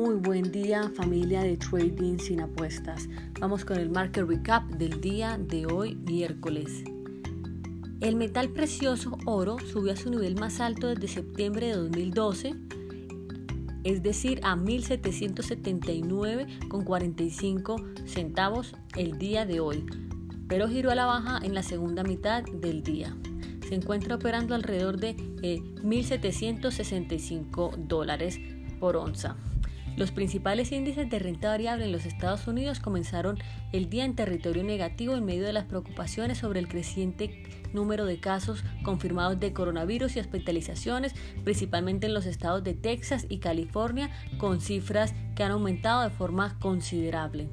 Muy buen día familia de Trading sin apuestas. Vamos con el market recap del día de hoy miércoles. El metal precioso oro subió a su nivel más alto desde septiembre de 2012, es decir, a 1779,45 centavos el día de hoy, pero giró a la baja en la segunda mitad del día se encuentra operando alrededor de 1.765 eh, dólares por onza. Los principales índices de renta variable en los Estados Unidos comenzaron el día en territorio negativo en medio de las preocupaciones sobre el creciente número de casos confirmados de coronavirus y hospitalizaciones, principalmente en los estados de Texas y California, con cifras que han aumentado de forma considerable.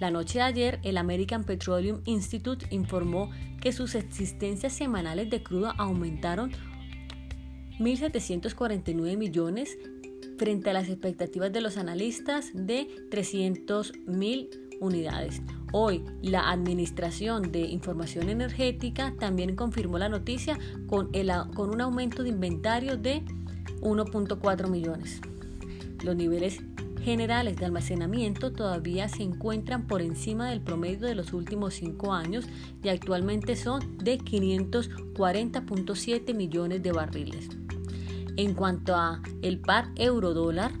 La noche de ayer, el American Petroleum Institute informó que sus existencias semanales de crudo aumentaron 1.749 millones frente a las expectativas de los analistas de 300.000 unidades. Hoy, la Administración de Información Energética también confirmó la noticia con, el, con un aumento de inventario de 1.4 millones. Los niveles generales de almacenamiento todavía se encuentran por encima del promedio de los últimos cinco años y actualmente son de 540.7 millones de barriles. En cuanto a el par euro-dólar,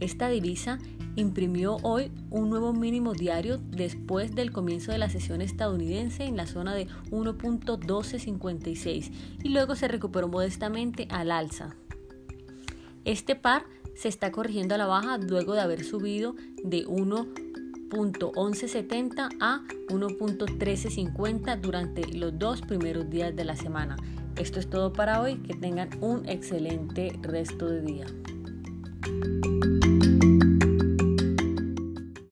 esta divisa imprimió hoy un nuevo mínimo diario después del comienzo de la sesión estadounidense en la zona de 1.1256 y luego se recuperó modestamente al alza. Este par se está corrigiendo a la baja luego de haber subido de 1.1170 a 1.1350 durante los dos primeros días de la semana. Esto es todo para hoy, que tengan un excelente resto de día.